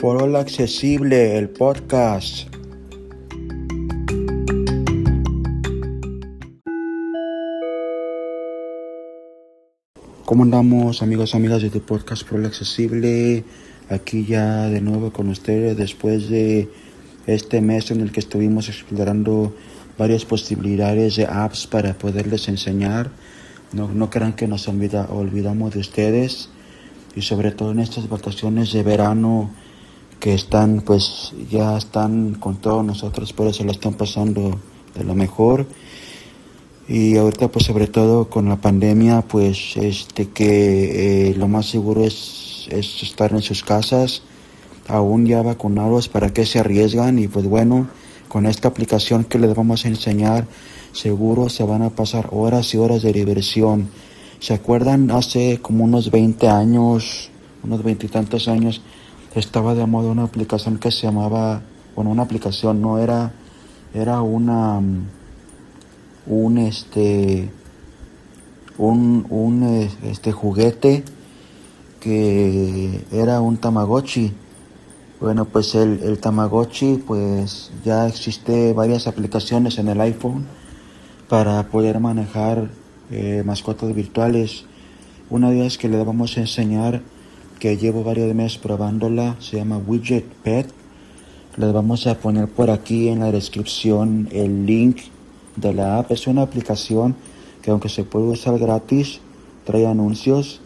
Foro Accesible, el podcast. ¿Cómo andamos amigos amigas de tu podcast Foro Accesible? Aquí ya de nuevo con ustedes después de este mes en el que estuvimos explorando varias posibilidades de apps para poderles enseñar. No, no crean que nos olvida, olvidamos de ustedes y sobre todo en estas vacaciones de verano que están pues ya están con todos nosotros, por eso lo están pasando de lo mejor. Y ahorita pues sobre todo con la pandemia pues este que eh, lo más seguro es, es estar en sus casas, aún ya vacunados, para que se arriesgan y pues bueno, con esta aplicación que les vamos a enseñar, seguro se van a pasar horas y horas de diversión. ¿Se acuerdan hace como unos 20 años, unos veintitantos años, estaba de moda una aplicación que se llamaba, bueno, una aplicación, no era, era una, un este, un, un este juguete que era un Tamagotchi. Bueno, pues el, el Tamagotchi, pues ya existe varias aplicaciones en el iPhone para poder manejar eh, mascotas virtuales. Una de ellas que le vamos a enseñar, que llevo varios meses probándola, se llama Widget Pet. Les vamos a poner por aquí en la descripción el link de la app. Es una aplicación que aunque se puede usar gratis, trae anuncios.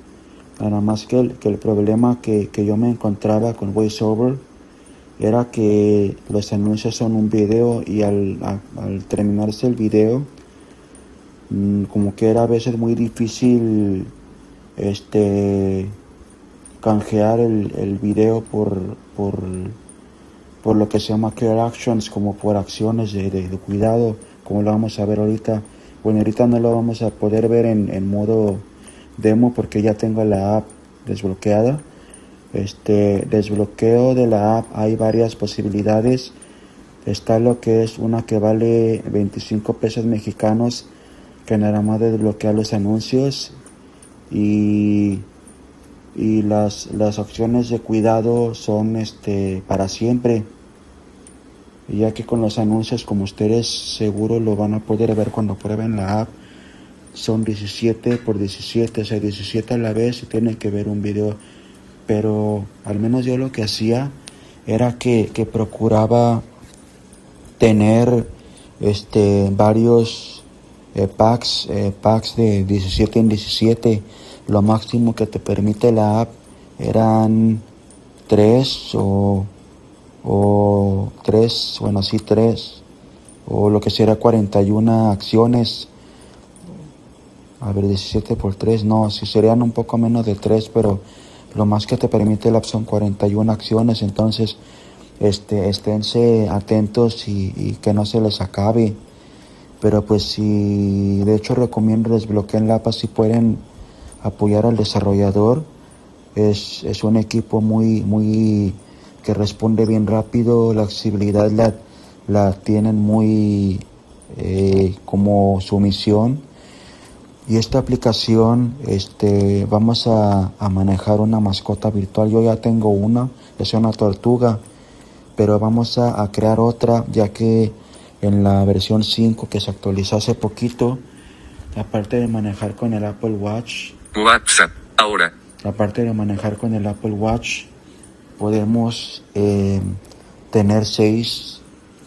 Nada más que el, que el problema que, que yo me encontraba con VoiceOver era que los anuncios son un video y al, al terminarse el video mm, como que era a veces muy difícil este canjear el, el video por, por, por lo que se llama clear actions, como por acciones de, de- de cuidado, como lo vamos a ver ahorita. Bueno, ahorita no lo vamos a poder ver en, en modo demo porque ya tengo la app desbloqueada. Este desbloqueo de la app hay varias posibilidades. Está lo que es una que vale 25 pesos mexicanos, que nada más desbloquea los anuncios y, y las, las opciones de cuidado son este para siempre. Ya que con los anuncios, como ustedes seguro lo van a poder ver cuando prueben la app, son 17 por 17, o sea, 17 a la vez y tienen que ver un video. Pero al menos yo lo que hacía era que, que procuraba tener este varios eh, packs, eh, packs de 17 en 17. Lo máximo que te permite la app eran 3 o, o 3, bueno, sí 3, o lo que será 41 acciones. A ver, 17 por 3, no, si serían un poco menos de 3, pero lo más que te permite la app son 41 acciones, entonces este, esténse atentos y, y que no se les acabe. Pero pues si, de hecho recomiendo desbloqueen la app si pueden apoyar al desarrollador. Es, es un equipo muy, muy, que responde bien rápido, la accesibilidad la, la tienen muy eh, como su misión. Y esta aplicación, este, vamos a, a manejar una mascota virtual. Yo ya tengo una, es una tortuga, pero vamos a, a crear otra, ya que en la versión 5 que se actualizó hace poquito, aparte de manejar con el Apple Watch, WhatsApp. Ahora. aparte de manejar con el Apple Watch, podemos eh, tener seis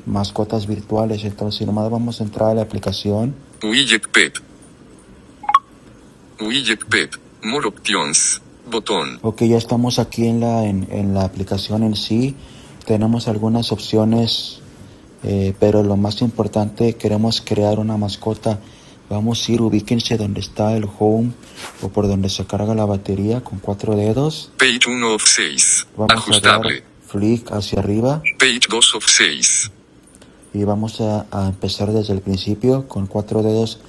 mascotas virtuales. Entonces, si nomás vamos a entrar a la aplicación, Widget Pet. Widget Pet. More options. Botón. Ok, ya estamos aquí en la, en, en la aplicación en sí. Tenemos algunas opciones, eh, pero lo más importante, queremos crear una mascota. Vamos a ir, ubíquense donde está el home o por donde se carga la batería con cuatro dedos. Page 1 of 6. Vamos a Ajustable. flick hacia arriba Page 2 of 6. y vamos a, a empezar desde el principio con cuatro dedos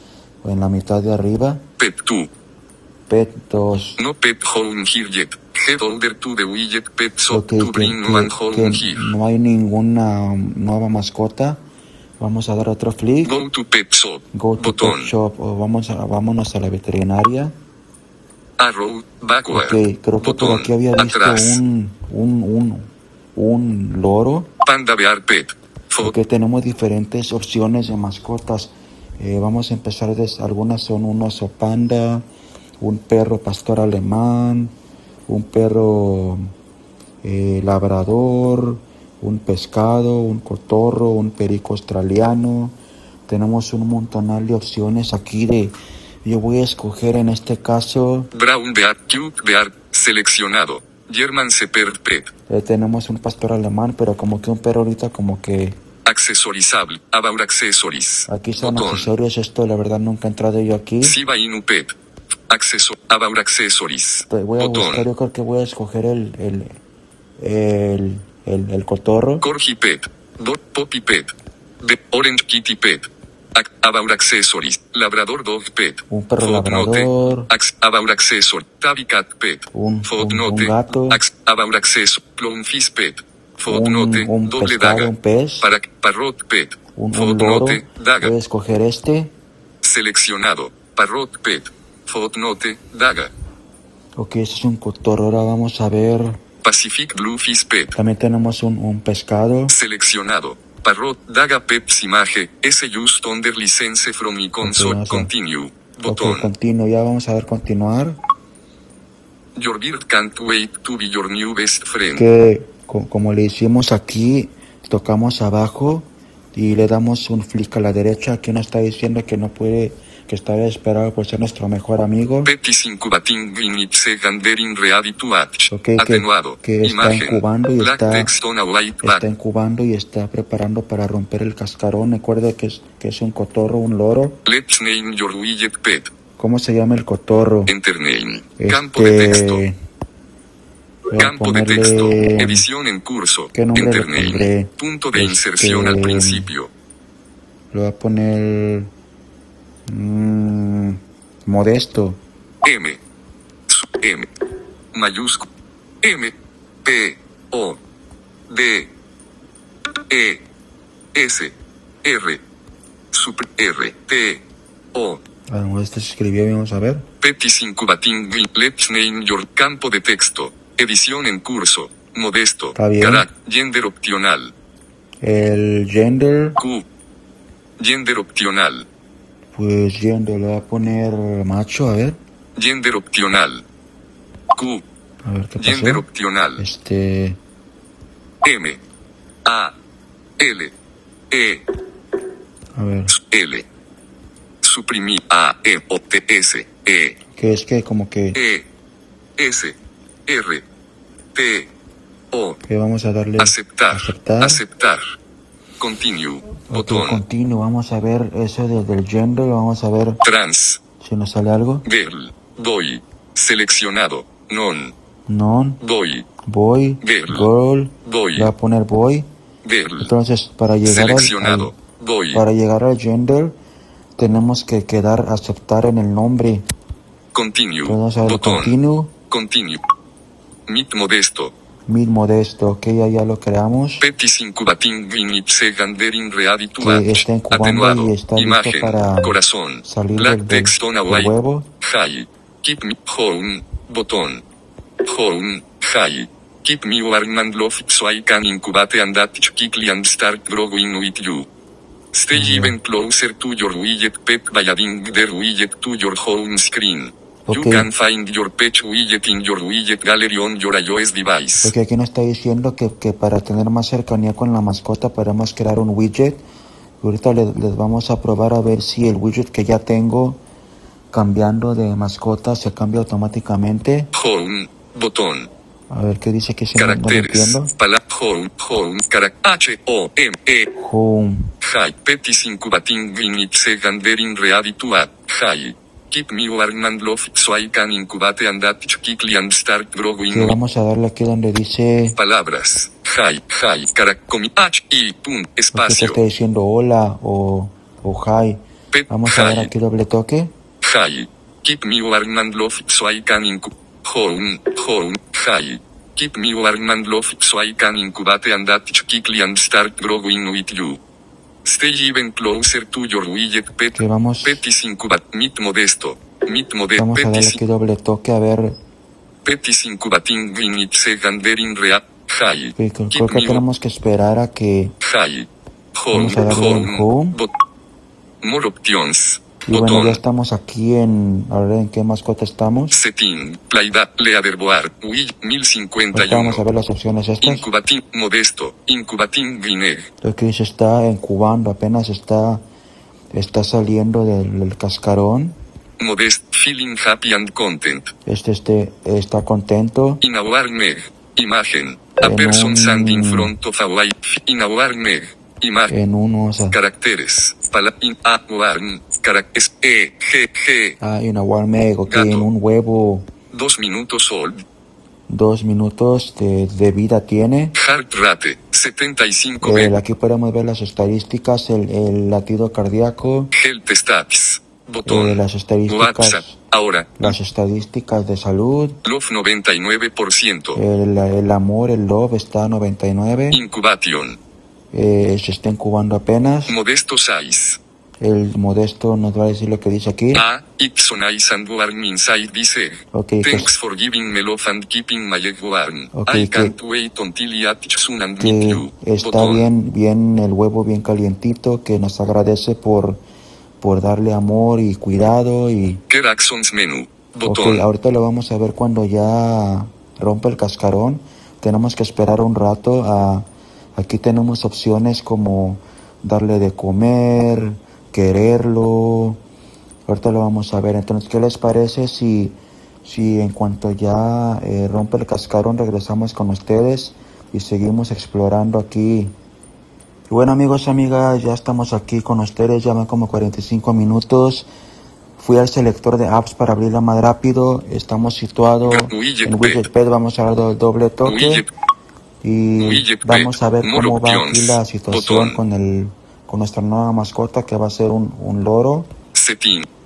en la mitad de arriba. Pet 2. Pet 2. No pet home here yet. Head over to the widget pet shop Ok, to que, bring que- one home here. no hay ninguna nueva mascota. Vamos a dar otro flick. Go to pet shop. Go to Botón. pet shop o vamos a, vámonos a la veterinaria. Arrow. Backward. Ok, creo que por Botón. aquí había visto Atrás. un, un uno. un loro. Panda bear pet. Porque tenemos diferentes opciones de mascotas. Eh, vamos a empezar de algunas son un oso panda, un perro pastor alemán, un perro eh, labrador, un pescado, un cotorro, un perico australiano. Tenemos un montonal de opciones aquí de... Yo voy a escoger en este caso, Brown bear. Cute bear. Seleccionado. German Shepherd pet. eh, tenemos un pastor alemán, pero como que un perro ahorita como que... Accesorizable. About accessories. Aquí son Botón. accesorios, esto la verdad nunca he entrado yo aquí. Siba Inu pet. Acceso. About accessories. Voy a Botón. buscar, yo creo que voy a escoger el, el, el, el, el cotorro. Corgi Pet. Dog Poppy Pet. Be- Orange Kitty Pet. About Accessories. Labrador Dog Pet. Un perro Footnote. labrador. Ax- About Accessor. Tabby Cat Pet. Un- un- Footnote. un gato. Ax- About Accessor. Clownfish Pet. Footnote. Un- un Doble pescado, daga. un pez. Para, parrot Pet. Un, un loro. Footnote. Daga. Voy a escoger este. Seleccionado. Parrot Pet. Footnote. Daga. Ok, este es un cotorro. Ahora vamos a ver. Pacific Bluefish Pet. También tenemos un, un pescado. Seleccionado. Parrot, Daga Pep Image, S Just Under License from a- Continue. Ok, Botón. continuo. Ya vamos a ver continuar. Your bird can't wait to be your new best friend. Que co- como le hicimos aquí, tocamos abajo y le damos un flick a la derecha. Aquí nos está diciendo que no puede, que está desesperado por ser nuestro mejor amigo. Petis incubating in its gandering ready to match. Ok, que- Atenuado. que está incubando y está-. Está incubando y está preparando para romper el cascarón. Recuerde que es, que es un cotorro, un loro. Let's name your widget pet. ¿Cómo se llama el cotorro? Enter name. Este, Campo de texto. Campo de texto. Edición en curso. ¿Qué? Punto de inserción al Este, principio. Le voy a poner... mm, modesto. M. M. Mayúsculo. M. P. O. D. E. S. R. Super R. T. O. A lo mejor este se escribió bien, vamos a ver. Petis incubating. Let's name your campo de texto. Edición en curso. Modesto. Está bien. Carac. Gender opcional. El gender, Q. Gender opcional. Pues gender, le voy a poner macho, a ver. Gender opcional. Q. A ver qué Gender pasó. opcional. Este, M. A. L. E. a ver, L. Suprimir A. E. O. T. S. E. que es que como que, E. S. R. T. O. que vamos a darle Aceptar. aceptar. Aceptar. Continue. Botón. continuo, vamos a ver eso del, del gender, vamos a ver Trans. si nos sale algo. Girl. Boy. Seleccionado. Non. Non, Boy. boy, Girl. girl, Boy. voy a poner boy. Girl. Entonces, para llegar al- Seleccionado. al, Boy. para llegar al gender, tenemos que quedar aceptar en el nombre. Continue. Vamos a ver Botón. continuo, Continue. Mit modesto. Mil modesto, ok, ya, ya lo creamos. Petis incubating in ipse gandering ready to Que está incubando Atenuado. y está listo Imagen. para Corazón. salir Black del- text on a del white. huevo. High. Keep me home. Botón. Home. High. Keep me warm and love so I can incubate and attach quickly and start growing with you. Stay even closer to your widget pet by adding their widget to your home screen. You Ok. can find your pet widget in your widget gallery on your iOS device. Porque aquí nos está diciendo que, que para tener más cercanía con la mascota podemos crear un widget. Y ahorita le- les vamos a probar a ver si el widget que ya tengo cambiando de mascota se cambia automáticamente. Home. Botón. A ver qué dice que no, no lo Caracteres. Pala home. Home. Cara H O M E. Home. High. Petis incubating in ipse gandering ready to add. High. Keep me warm and love so I can incubate and attach quickly and start growing. Que vamos a darle aquí donde dice Palabras. High. High. Cara comi H I pun porque te espacio. está diciendo hola o, o hi. Pet Vamos a dar aquí doble toque. High. Keep me warm and love so I can incubate. Home. Home. High. Keep me warm and love so I can incubate and attach quickly and start growing with you. Stay even closer to your widget pet. Que vamos, Petis incubat. Mit modesto. Mit modesto. vamos a darle Petis, aquí doble toque a ver. petis incubating in ipse gandering rea. Hi. Creo, que tenemos que esperar a que... Hi. Home. Vamos a darle Home. home. Bot- More options. Y bueno, Botón. ya estamos aquí en... A ver, ¿en qué mascota estamos? Setting. Playda. Leaderboard. Wii. Ahorita vamos a 1051. ver las opciones estas. Incubating. Modesto. Incubating. Green Lo que dice está incubando, apenas está... Está saliendo del, del cascarón. Modest. Feeling happy and content. Este, este está contento. In warm egg. Imagen. A En person un- standing in front of a white. In warm egg. Imagen. En unos... Caracteres. Pala in a warm. Caracteres. E. G. G. Ah, en una warm egg, ok, Gato. en un huevo. Dos minutos old. Dos minutos de, de vida tiene. Heart rate. 75 Eh, B. aquí podemos ver las estadísticas, el, el latido cardíaco, Health stats. Botón. eh, las estadísticas, WhatsApp. Ahora. las estadísticas de salud, Love 99%. el, el amor, el love está a 99, Incubation. Eh, se está incubando apenas, Modesto size. el modesto nos va a decir lo que dice aquí, A. It's so nice and warm inside this egg. ok, que, Thanks for giving me love and keeping my egg warm. Ok, I que- can't wait until I hatch soon and meet que you. está Botón. bien, bien el huevo bien calientito, que nos agradece por, por darle amor y cuidado y Care actions menu. Ok, Botón. ahorita lo vamos a ver cuando ya rompe el cascarón. Tenemos que esperar un rato. A, aquí tenemos opciones como darle de comer, quererlo. Ahorita lo vamos a ver. Entonces, ¿qué les parece si, si en cuanto ya eh, rompe el cascarón regresamos con ustedes y seguimos explorando aquí? Y bueno amigos, amigas, ya estamos aquí con ustedes, ya van como 45 minutos. Fui al selector de apps para abrirla más rápido. Estamos situados en P. Widget P. Vamos a dar do- doble toque. Y vamos a ver cómo va aquí la situación con el con nuestra nueva mascota que va a ser un, un loro.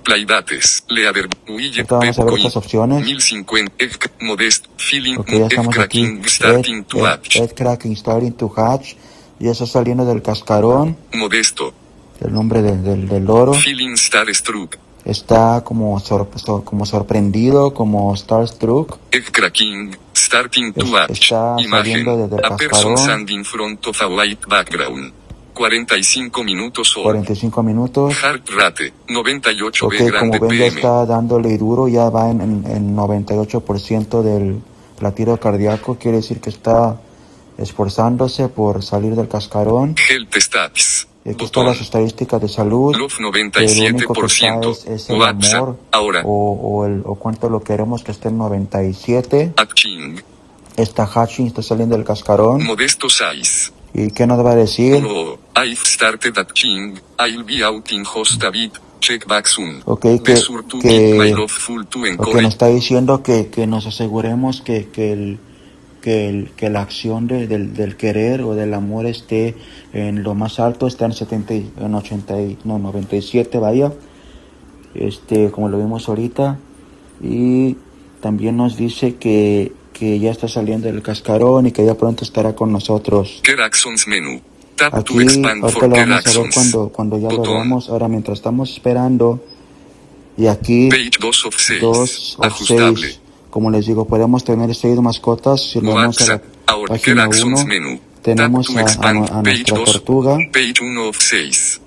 Playdates. Leader. Vamos a ver estas opciones. 1050. Egg. Modest. Feeling. Ok, ya estamos aquí. cracking. Starting to hatch. cracking starting to hatch. Ya está saliendo del cascarón. Modesto. El nombre del, del, del loro. Feeling starstruck. Está como, sor- sor- como sorprendido, como starstruck. Cracking. Starting to está Imagen. A person standing in front of a white background. 45 minutos old. 45 minutos. Heart rate. 98 Ok, B como grande ven ya está dándole duro, ya va en, en, en 98% del latido cardíaco, quiere decir que está esforzándose por salir del cascarón. Health stats. Y aquí están las estadísticas de salud. Love que lo único que está 97%. es, es el WhatsApp. amor Ahora. o, o, el, o cuánto lo queremos que esté en 97. Hatching. Está hatching, está saliendo del cascarón. Modesto size. ¿Y qué nos va a decir? Oh, I've started hatching. I'll be out in host a bit. Check back soon. Ok, que, que- keep my love full to que encourage. nos está diciendo que, que nos aseguremos que, que, el, que, el, que la acción de- del, del querer o del amor esté en lo más alto, está en 70, y- en 80, y- no, 97, vaya, este, como lo vimos ahorita. Y también nos dice que, que ya está saliendo del cascarón y que ya pronto estará con nosotros. Care actions. Tap to Aquí, expand ahorita for lo vamos a ver cuando, cuando ya lo Botón. veamos. Ahora, mientras estamos esperando, y aquí Page 2 of 6. dos o Ajustable. Como les digo, podemos tener seis mascotas. Si lo vamos a la página actions 1, menu. tenemos a, a a nuestra 2. tortuga. Page 1 of 6.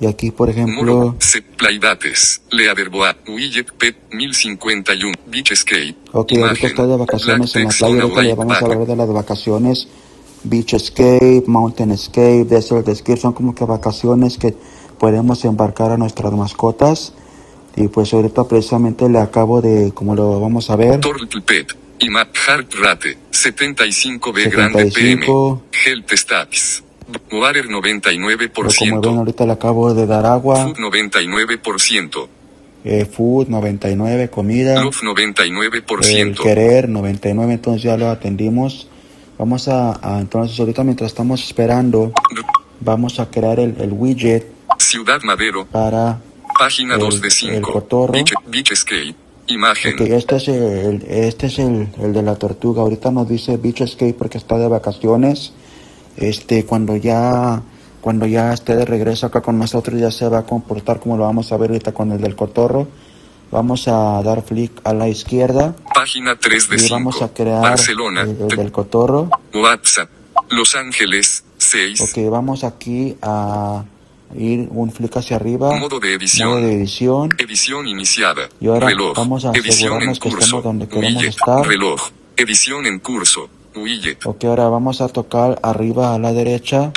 Y aquí, por ejemplo, Muro. Se playdates. Leaderboard. Widget Pet 1051. Beach Escape. ok, ahorita está de vacaciones en la playa. Ahorita le vamos a hablar de las vacaciones. Beach Escape, Mountain Escape, Desert Escape. Son como que vacaciones que podemos embarcar a nuestras mascotas. Y pues ahorita precisamente le acabo de, como lo vamos a ver, Turtle Pet. Ima Heart Rate. 75B grande 75. PM. Health Stats. Water pero como ven 99%. ahorita le acabo de dar agua. Food 99%. Eh, food 99, comida. Love El 99%. querer 99, entonces ya lo atendimos. Vamos a, a- entonces ahorita mientras estamos esperando, vamos a crear el, el widget Ciudad Madero. para Página El- 2 de el 5. cotorro. Beach, Beach Escape. Imagen. Este es el, este es el, el de la tortuga. Ahorita nos dice Beach Escape porque está de vacaciones. Este, cuando ya, cuando ya esté de regreso acá con nosotros, ya se va a comportar como lo vamos a ver ahorita con el del cotorro. Vamos a dar flick a la izquierda Página 3 de y 5. vamos a crear Barcelona. el, el del cotorro. WhatsApp. Los Ángeles. 6. Ok, vamos aquí a ir un flick hacia arriba. Modo de edición. Modo de edición. Edición iniciada. Y ahora reloj. vamos a asegurarnos que estemos donde queremos Widget. estar. Reloj. Edición en curso. Widget. Ok, ahora vamos a tocar arriba a la derecha,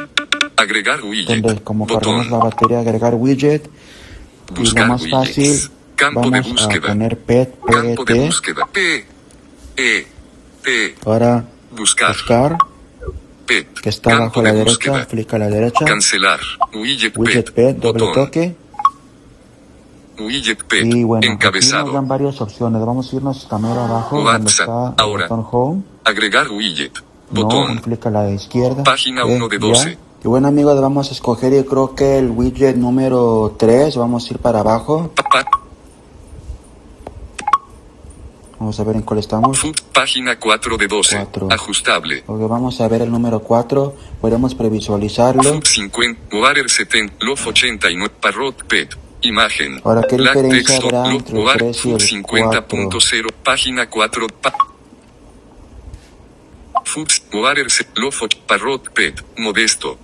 Agregar widget. donde como cargamos la batería, agregar widget. Y lo más widgets. fácil, Campo de vamos a búsqueda. poner PET, Campo de búsqueda. P. E. T. Ahora Buscar. buscar, P. que está abajo a la de derecha, búsqueda. flick a la derecha, Cancelar. Widget, widget PET. PET, doble toque. Widget PET. Y bueno, aquí Encabezado. nos dan varias opciones. Vamos a irnos también abajo, donde está ahora. botón Home. Agregar widget. No, Botón. clic a la izquierda. Página Eh, uno de ya. 12. Y bueno amigos, vamos a escoger yo creo que el widget número 3. Vamos a ir para abajo. Pa- pa- Vamos a ver en cuál estamos. Food, página 4 de 12. Cuatro. Ajustable. Ok, vamos a ver el número 4. Podemos previsualizarlo. Food 50, Water 70, Lof 89, Parrot Pet. Imagen. Ahora, ¿qué Black diferencia texto, habrá entre el Water, 3 y el Food 50.0, página 4. Pa Food, Water, Lof, Parrot Pet. Modesto.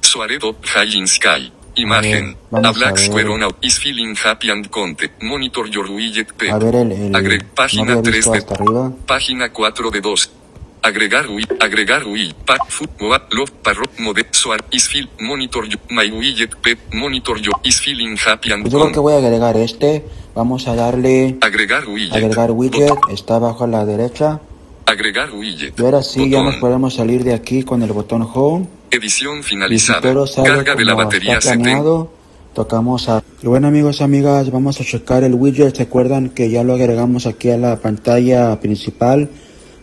Soaredo, High in Sky. Imagen. A a Black ver. Square on is feeling happy and content. Monitor your widget pet. A ver el... el Agre- no página había 3 visto de arriba. Página 4 de 2. Agregar Wii, agregar Wii, Pat, Food, Love, Parro, Mode, Soar, is feel, Monitor you, My Widget, Pet, Monitor you, is feeling happy and Pues yo creo que voy a agregar este. Vamos a darle... Agregar Widget. Agregar widget. Botón. Está abajo a la derecha. Agregar Widget. Y ahora sí, ya Botón. nos podemos salir de aquí con el botón Home. Edición finalizada. Carga de la batería está 70. planeado, tocamos a... Bueno amigos, amigas, vamos a checar el widget. ¿Se que ya lo agregamos aquí a la pantalla principal?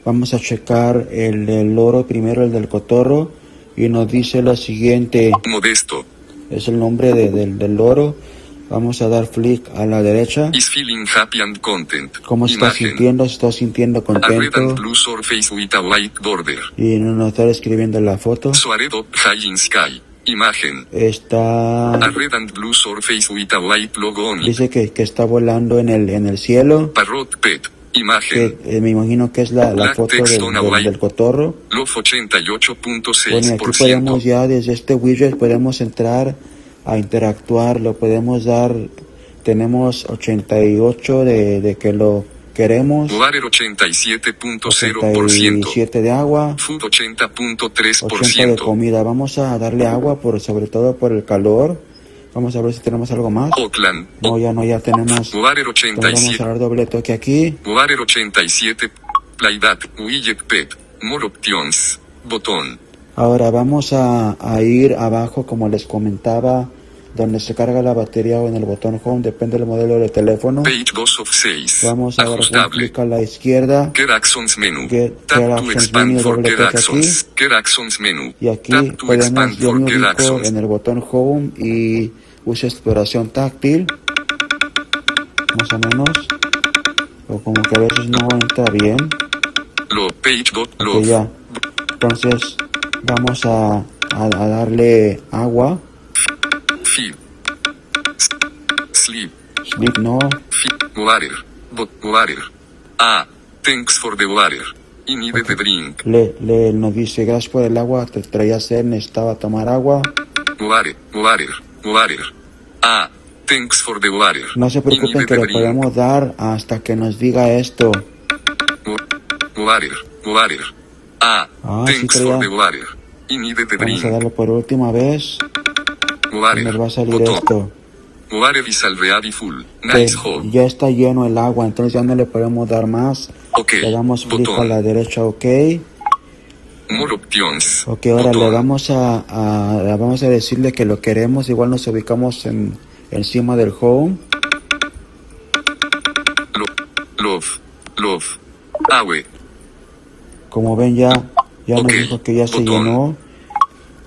Vamos a checar el del loro primero, el del cotorro. Y nos dice lo siguiente, Modesto. es el nombre de- del, del loro. Vamos a dar flick a la derecha. Is feeling happy and content. ¿Cómo está sintiendo? ¿Se está sintiendo A red and contento? blue surface with a white border. Y nos está escribiendo la foto. Soaredo, high in sky. Imagen. Está... A red and blue surface with a white logo on it. Dice que, que está volando en el, en el cielo. Parrot Pet. Imagen. que eh, me imagino que es la, la foto del, del- del cotorro. Lof 88.6%. Bueno, aquí podemos ya desde este widget podemos entrar a interactuar, lo podemos dar, tenemos 88 de, de que lo queremos, Water 87.0%. 87 de agua, Food 80 de 80.3%. comida. Vamos a darle agua por sobre todo por el calor. Vamos a ver si tenemos algo más. Oakland. No, ya no, ya tenemos. Water Entonces vamos 87. a dar doble toque aquí. Water 87. Playdat. Widget Pet. More options. Botón. Ahora vamos a, a ir abajo, como les comentaba, donde se carga la batería o en el botón home, depende del modelo de teléfono. Page 2 of 6. Vamos a dar clic a la izquierda Get Actions Menu. Get- Tap Get to expand Menu, for Get Actions. Get Actions Menu. y aquí Tap to podemos, yo me ubico en el botón home y uso exploración táctil, más o menos, o como que a veces no entra bien. Lo page dot Ok, love. ya. Entonces vamos a, a- a darle agua, Sleep. sleep no, Feed. Water. Bot water. Ah. Thanks for the water. I needed the drink. le, le nos dice gracias por el agua, te traía sed, necesitaba tomar agua. Water. Water. Water. Ah. Thanks for the water. No se preocupen que le drink. podemos dar hasta que nos diga esto. Wa- Water. Water. Ah. Ah, sí Thanks for traía. the water. I needed the Vamos a drink. darlo por última vez. Nos va a salir Botón. esto. Already full. Nice ya está lleno el agua, entonces ya no le podemos dar más. Ok. Le damos clic a la derecha, ok. More options. Ok, ahora le vamos a, a- vamos a decirle que lo queremos, igual nos ubicamos en, encima del home. Lo- love. Love. Awe. Como ven ya, ya nos dijo que ya se llenó.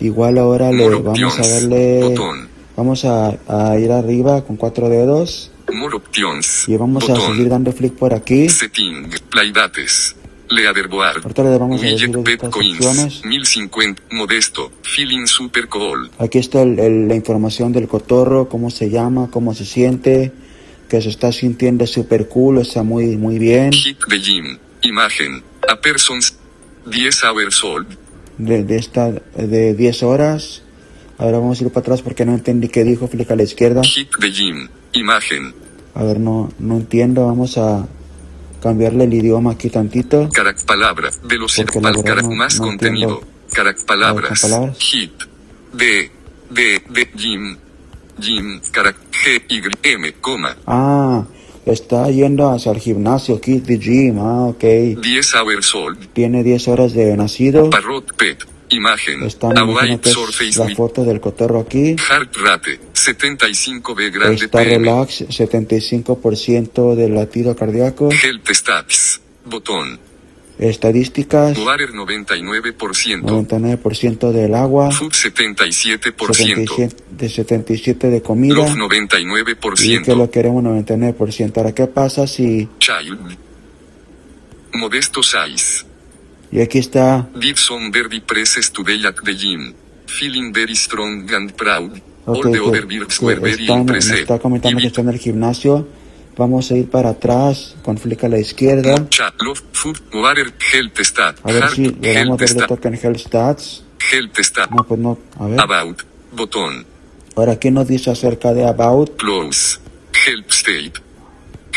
Igual ahora le vamos a options. darle, Botón. vamos a, a ir arriba con cuatro dedos More options. y vamos a Botón. seguir dando flick por aquí. Setting. Playdates. Leaderboard. Ahorita le vamos a decir Widget Pet estas Coins. opciones. 1050. Modesto. Feeling super cool. Aquí está el- el- la información del cotorro, cómo se llama, cómo se siente. que se está sintiendo super cool, está muy, muy bien. Hit the gym. Imagen. A person's 10 hours old. De, de esta, de 10 horas. Ahora vamos a ir para atrás porque no entendí qué dijo, flick a la izquierda. Hit the gym. Imagen. A ver, no, no entiendo, vamos a cambiarle el idioma aquí tantito. Carac palabra. Velocidad. Pal, carac no- más no contenido. Carac palabras. ¿con palabras? Hit. De. De. De. Gym. Gym. Carac. G. Y. M. Coma. Ah, está yendo hacia el gimnasio, Kid the Gym, ah, ok. 10 hours old. Tiene 10 horas de nacido. Parrot pet. Imagen. Está, A me imagino white que es surface la foto del cotorro aquí. heart rate. 75B grande Está PM. relax, 75% del latido cardíaco. Health stats. Botón. Estadísticas, Water 99%. 99% del agua, Food 77%. 77 de 77 de comida. Love Y que 99%. lo queremos 99%. Ahora, ¿qué pasa si... Child. Modesto size. Y aquí está... Some very presses today at the gym. Feeling very strong and proud. Ok, All the que- other birds were very impressed. está comentando que está en el gimnasio. Vamos a ir para atrás, con flick a la izquierda. A ver si le damos doble toque en Stats. No, pues no. A ver. About. Botón. Ahora, ¿qué nos dice acerca de About? Close. Health state.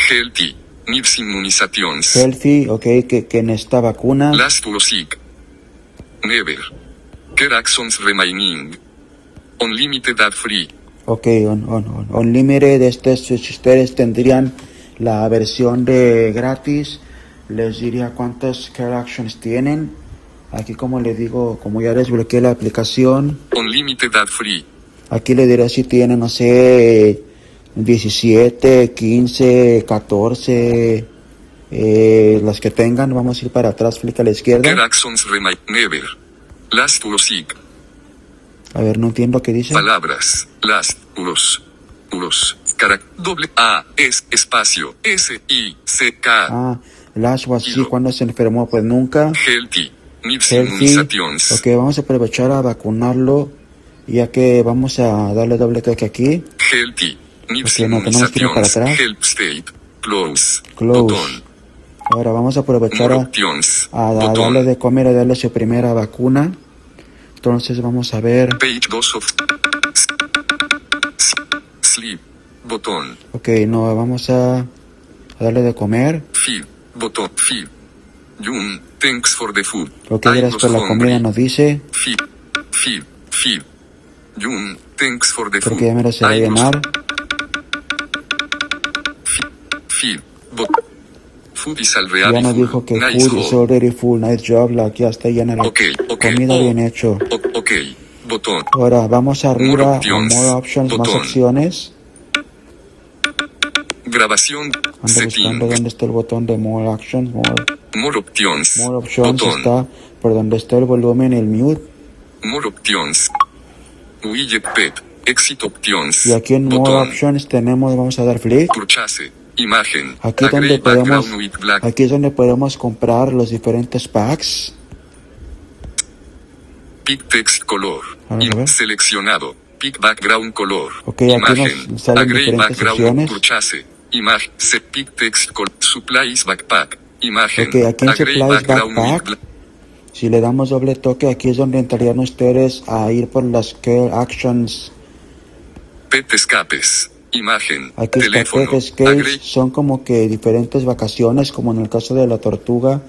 Healthy. Needs immunizations. Healthy, ok, que, que en esta vacuna. Last sick. Never. Care actions remaining. Unlimited ad free. Ok, on, on, on, Unlimited, este, si ustedes tendrían la versión de gratis, les diría cuántas care actions tienen. Aquí como les digo, como ya desbloqueé la aplicación, Unlimited ad free. aquí le diré si tienen, no sé, 17, 15, 14, eh, las que tengan. Vamos a ir para atrás, flick a la Care izquierda. actions remain. Never. Last was sick. A ver, no entiendo qué dice. Palabras. Last. Uros. Uros. Carac. Doble A. S. Espacio. S. I. C. K. Ah, Lash was así cuando se enfermó, pues nunca. Healthy. Healthy. Ok, vamos a aprovechar a vacunarlo, ya que vamos a darle doble toque aquí. Healthy. Needs Ok, no, tenemos que ir para atrás. Help state. Close. Close. Botón. Ahora vamos a aprovechar a, a darle de comer y darle su primera vacuna. Entonces vamos a ver. Page 2 of Sleep. Botón. Ok, no, vamos a, a darle de comer. Feed. Botón. Feed. Jun. Thanks for the food. Ok, gracias por la hungry. comida, nos dice. Feed. Feed. Feed. Jun. Thanks for the Creo food. que ya me lo se va a llenar. Feed. Bot. Food full. dijo que Nice food is already full, nice job, la aquí está llena la Ok, ok. comida Oh. bien hecho. Ok. Botón. Ahora vamos arriba a options. more options, más Botón. opciones. Grabación. Ando buscando dónde está el botón de more actions, more, More options. more options Botón. está por donde está el volumen, el mute. More options. Widget pet. Exit options. Y aquí en more Botón. options tenemos, vamos a dar flick. Purchase. Imagen. Aquí A donde podemos, aquí es donde podemos comprar los diferentes packs. Pick text color. Ver. Seleccionado. Pick background color. Ok, aquí Imagen. nos salen A gray diferentes background purchase. Pick text color. Supplies backpack. Imagen. Ok, aquí en Supplies Backpack. Si le damos doble toque, aquí es donde entrarían ustedes a ir por las care actions. Pet escapes. Imagen. Aquí está Teléfono. Escapes, Agree- son como que diferentes vacaciones, como en el caso de la tortuga,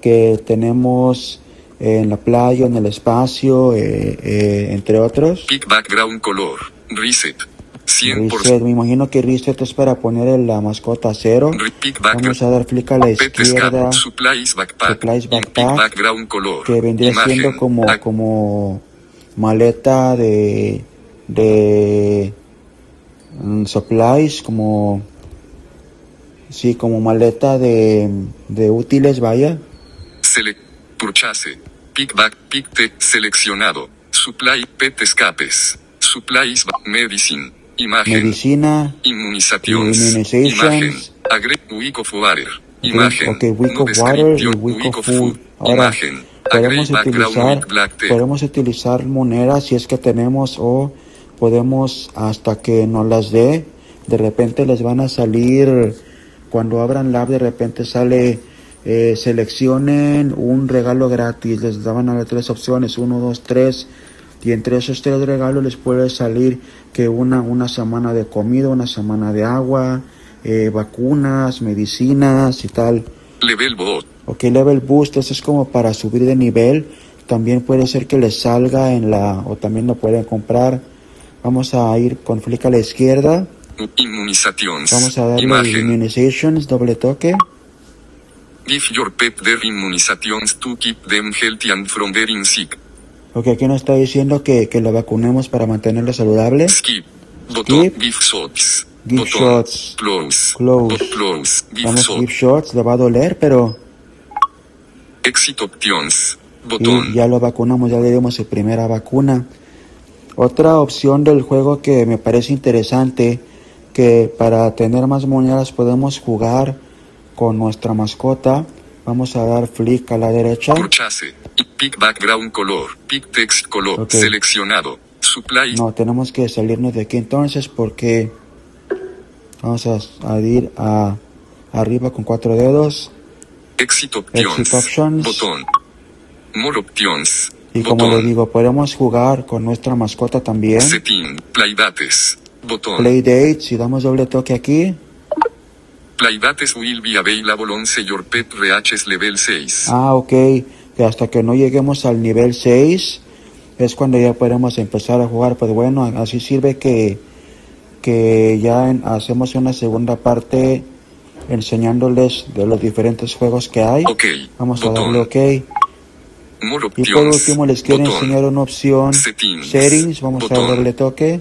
que tenemos en la playa, en el espacio, eh, eh, entre otros. Pick background color. Reset. 100%. Reset, me imagino que reset es para poner la mascota a cero. Pick. Vamos a dar clic a la izquierda. Supplies backpack. Supplies backpack, background color. que vendría Imagen. siendo como, como maleta de, de supplies, como, sí, como maleta de, de útiles, vaya. Sele purchase. Pick back. Pick te. Seleccionado. Supply. Pet escapes. Supplies. Medicine. Imagen. Medicina. Immunizations. Imagen. Agre. Week of water. Imagen. ok, week No of water y week of food. Ahora, Imagen. Podemos utilizar, podemos utilizar monedas si es que tenemos o podemos hasta que nos las dé de repente les van a salir, cuando abran la app de repente sale, eh, seleccionen un regalo gratis, les daban a las tres opciones, uno, dos, tres, y entre esos tres regalos les puede salir que una, una semana de comida, una semana de agua, eh, vacunas, medicinas y tal. Level bot. Ok, level boost, eso es como para subir de nivel. También puede ser que les salga en la, o también lo pueden comprar. Vamos a ir con flick a la izquierda. Vamos a darle Imagen. immunizations, doble toque. Give your pet their immunizations to keep them healthy and from being sick. Ok, aquí nos está diciendo que, que lo vacunemos para mantenerlo saludable. Skip. Botón. Give shots. Give Botón. shots. Close. Close. Bot- Close. Give Vamos a give shot. shots, le va a doler, pero Exit options. Botón. y ya lo vacunamos, ya le dimos su primera vacuna. Otra opción del juego que me parece interesante, que para tener más monedas podemos jugar con nuestra mascota. Vamos a dar flick a la derecha. Purchase. Pick background color. Pick text color. Seleccionado. Supply. No, tenemos que salirnos de aquí entonces porque vamos a, ir a arriba con cuatro dedos. Exit options. Exit options. Botón. More options. Y como Botón. le digo, podemos jugar con nuestra mascota también. Setting. Playdates. Botón. Playdate, si damos doble toque aquí. Playdates will be available once your pet reaches level 6. Ah, ok. Que hasta que no lleguemos al nivel 6 es cuando ya podemos empezar a jugar. Pues bueno, así sirve que, que ya en- hacemos una segunda parte enseñándoles de los diferentes juegos que hay. Ok. Vamos a Botón. darle OK. More Y options. por último les quiero Botón. enseñar una opción Settings. Settings. Vamos a Botón. darle toque.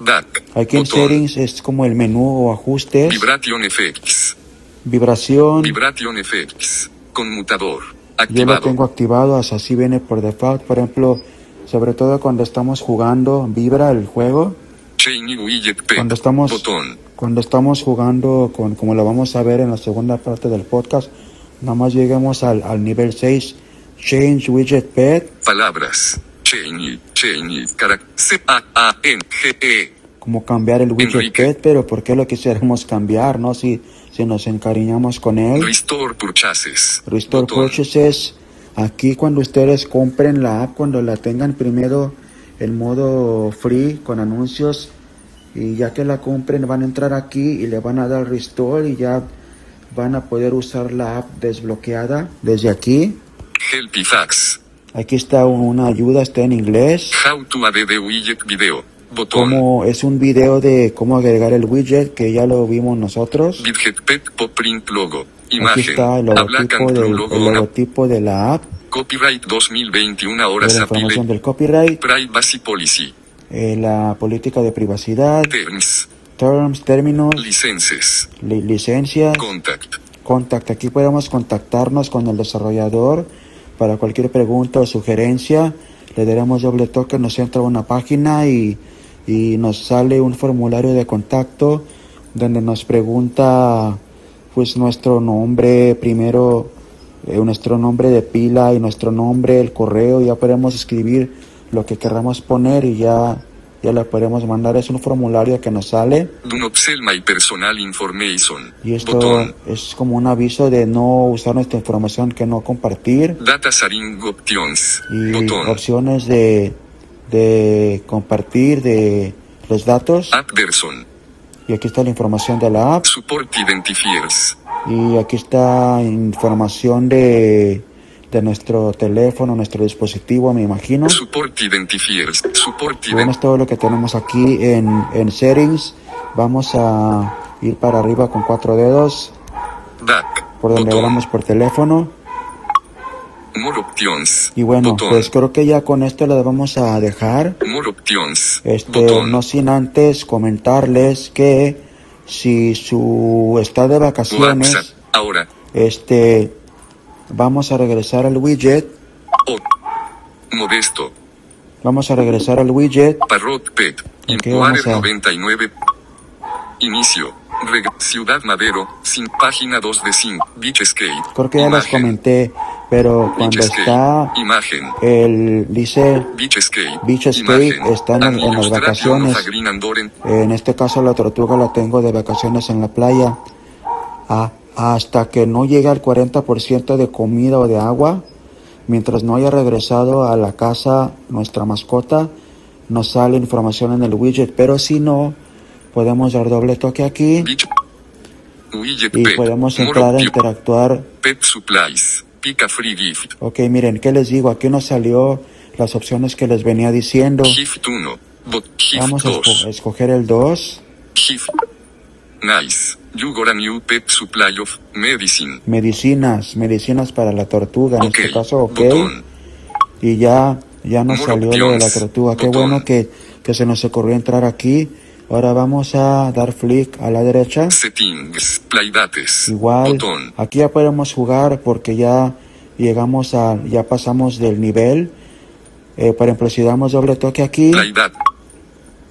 DAC. Aquí en Botón. Settings es como el menú o ajustes. Vibration effects. Vibración. Vibration effects. Conmutador. Yo lo Activado. tengo activado, así viene por default. Por ejemplo, sobre todo cuando estamos jugando, vibra el juego. Cuando estamos-. Cuando estamos jugando, con, como lo vamos a ver en la segunda parte del podcast, nada más lleguemos al, al nivel 6, Change Widget Pet, Palabras. Shiny. Shiny. Carac. C-A-A-N-G-E. como cambiar el widget Enrique. Pet, pero ¿por qué lo quisiéramos cambiar, no? Si, si nos encariñamos con él. Restore purchases. Restore. Purchases. Aquí cuando ustedes compren la app, cuando la tengan primero en modo free con anuncios y ya que la compren van a entrar aquí y le van a dar Restore y ya van a poder usar la app desbloqueada desde aquí. Helpy fax. Aquí está un- una ayuda, está en inglés. How to add the widget video. Botón. Como es un video de cómo agregar el widget que ya lo vimos nosotros. Widget pet pop print logo. Aquí Imagen. está el logotipo, del, logo. el logotipo de la app, Copyright 2021 de horas la apile. información del copyright, Privacy policy. eh, la política de privacidad, Terms. Terms, términos, Licenses. li- licencias, Contact. contact. Aquí podemos contactarnos con el desarrollador para cualquier pregunta o sugerencia. Le daremos doble toque, nos entra una página y, y nos sale un formulario de contacto donde nos pregunta pues nuestro nombre primero, eh, nuestro nombre de pila y nuestro nombre, el correo, ya podemos escribir lo que queramos poner y ya, ya le podemos mandar. Es un formulario que nos sale. Do not sell my personal information. Y esto Botón. es como un aviso de no usar nuestra información, que no compartir. Data sharing options. Y Botón. opciones de, de compartir de los datos. App version. Y aquí está la información de la app. Support identifiers. Y aquí está información de, de nuestro teléfono, nuestro dispositivo, me imagino. Support identifiers. Support Y bueno, ident es todo lo que tenemos aquí en, en settings. Vamos a ir para arriba con cuatro dedos DAC. por donde Botón. hablamos por teléfono. More options. Y bueno, Botón. pues creo que ya con esto lo vamos a dejar. More options. Este, Botón. no sin antes comentarles que si su está de vacaciones, WhatsApp. Ahora. este, vamos a regresar al widget. Modesto. vamos a regresar al widget, Parrot Pet. Ok, Incuader vamos a- 99. Inicio. Reg- Ciudad Madero. Sin página 2 de 5. Beach Skate. creo que ya les Imagen. comenté Pero cuando Beach está Escape. Imagen. el dice Beach Escape. Beach Escape Imagen. están en- en las vacaciones. En este caso la tortuga la tengo de vacaciones en la playa. Ah, hasta que no llegue al 40% de comida o de agua, mientras no haya regresado a la casa nuestra mascota, nos sale información en el widget. Pero si no, podemos dar doble toque aquí y podemos entrar a interactuar. Pet Supplies. Pick a free gift. Ok, miren, ¿qué les digo? Aquí nos salió las opciones que les venía diciendo. Gift 1. Bot Gift Vamos a 2. esco- escoger el 2. Gift. Nice. You got a new pet supply of medicine. Medicinas, medicinas para la tortuga, en este caso, ok. Botón. Y ya, ya nos More salió lo de la tortuga. Qué Botón. bueno que, que se nos ocurrió entrar aquí. Ahora vamos a dar flick a la derecha. Settings. Playdates. Igual, Botón. aquí ya podemos jugar porque ya llegamos a, ya pasamos del nivel. Eh, por ejemplo, si damos doble toque aquí.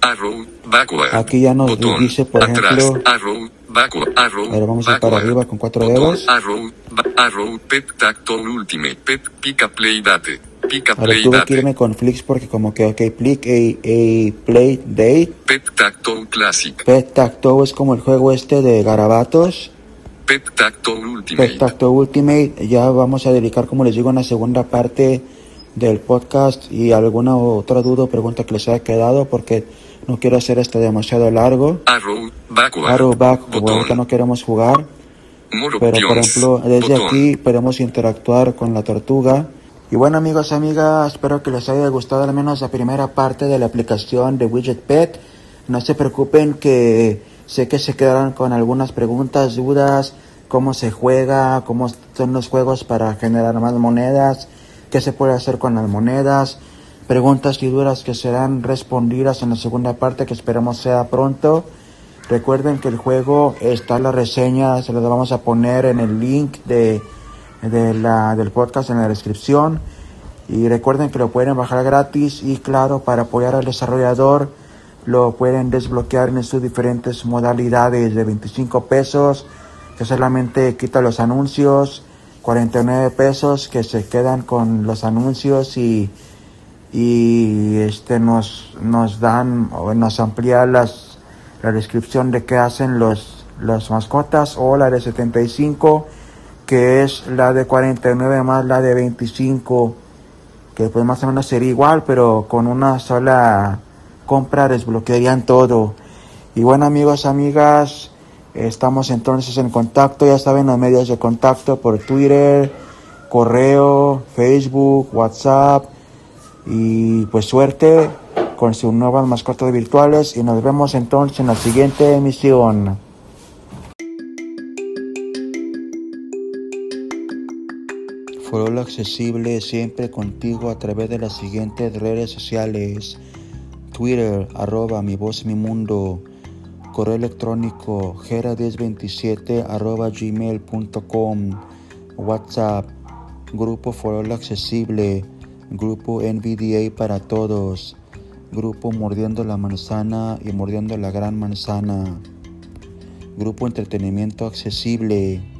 Arrow. Backward. Aquí ya nos Botón. dice, por Atrás. ejemplo- Arrow. Backward. Arrow. Ahora vamos a ir para arriba con cuatro dedos. Arrow. arrow. Pet Tacto Ultimate. Pet. Pica Playdate. Pica ahora tuve que Playdate. irme con flicks porque como que, ok, click a, a play date. Pet Classic. Pet es como el juego este de garabatos. Pet Ultimate. Pet Ultimate. Ya vamos a dedicar, como les digo, una segunda parte del podcast y alguna otra duda o pregunta que les haya quedado porque no quiero hacer este demasiado largo. Arrow. Backward. Arrow back, como Botón. ahorita no queremos jugar. Pero por ejemplo, desde Botón. aquí podemos interactuar con la tortuga. Y bueno amigos, amigas, espero que les haya gustado al menos la primera parte de la aplicación de Widget Pet. No se preocupen que sé que se quedarán con algunas preguntas, dudas, cómo se juega, cómo son los juegos para generar más monedas, qué se puede hacer con las monedas, preguntas y dudas que serán respondidas en la segunda parte que esperamos sea pronto. Recuerden que el juego está en la reseña, se los vamos a poner en el link de, de la, del podcast en la descripción. Y recuerden que lo pueden bajar gratis y claro, para apoyar al desarrollador lo pueden desbloquear en sus diferentes modalidades de 25 pesos, que solamente quita los anuncios, 49 pesos que se quedan con los anuncios y, y este nos, nos dan o nos amplía las, la descripción de qué hacen los, las mascotas o la de 75 que es la de 49 más la de 25 que pues más o menos sería igual pero con una sola compra desbloquearían todo. Y bueno amigos amigas estamos entonces en contacto ya saben los medios de contacto por Twitter correo Facebook WhatsApp y pues suerte con sus nuevas mascotas virtuales y nos vemos entonces en la siguiente emisión. Foro accesible siempre contigo a través de las siguientes redes sociales. Twitter, arroba mi voz mi mundo. Correo electrónico, gera1027 arroba gmail.com. WhatsApp, Grupo Foro accesible. Grupo NVDA para todos. Grupo Mordiendo la Manzana y Mordiendo la Gran Manzana. Grupo Entretenimiento Accesible.